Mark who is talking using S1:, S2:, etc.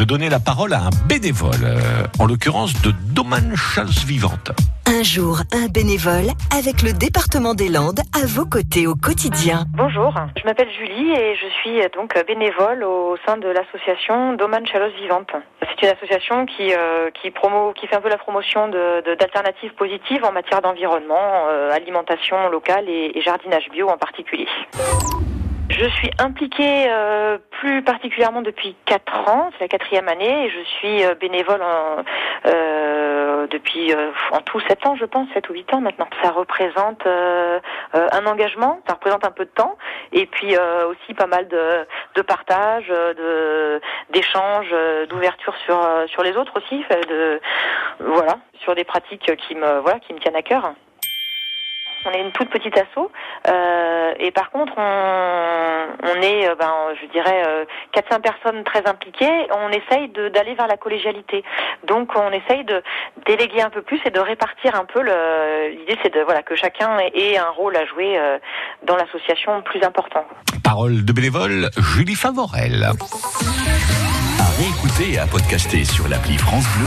S1: de donner la parole à un bénévole, euh, en l'occurrence de Domaine Chasse Vivante.
S2: Un jour, un bénévole avec le département des Landes à vos côtés au quotidien.
S3: Bonjour, je m'appelle Julie et je suis donc bénévole au sein de l'association Domaine Chalosse Vivante. C'est une association qui, euh, qui, promo, qui fait un peu la promotion d'alternatives de, positives en matière d'environnement, euh, alimentation locale et, et jardinage bio en particulier. Je suis impliquée euh, plus particulièrement depuis 4 ans, c'est la quatrième année, et je suis euh, bénévole en, euh, depuis euh, en tout 7 ans, je pense, 7 ou 8 ans maintenant. Ça représente euh, euh, un engagement, ça représente un peu de temps, et puis aussi pas mal de, de partage, de d'échanges, d'ouverture sur sur les autres aussi, de voilà, sur des pratiques qui me voilà qui me tiennent à cœur. On est une toute petite asso euh, et par contre on, est, euh, ben, je dirais, euh, 4-5 personnes très impliquées. On essaye d'aller vers la collégialité. Donc on essaye de déléguer un peu plus et de répartir un peu. L'idée c'est de voilà que chacun ait un rôle à jouer euh, dans l'association plus important.
S1: Parole de bénévole, Julie Favorel.
S4: À réécouter et à podcaster sur l'appli France Bleu.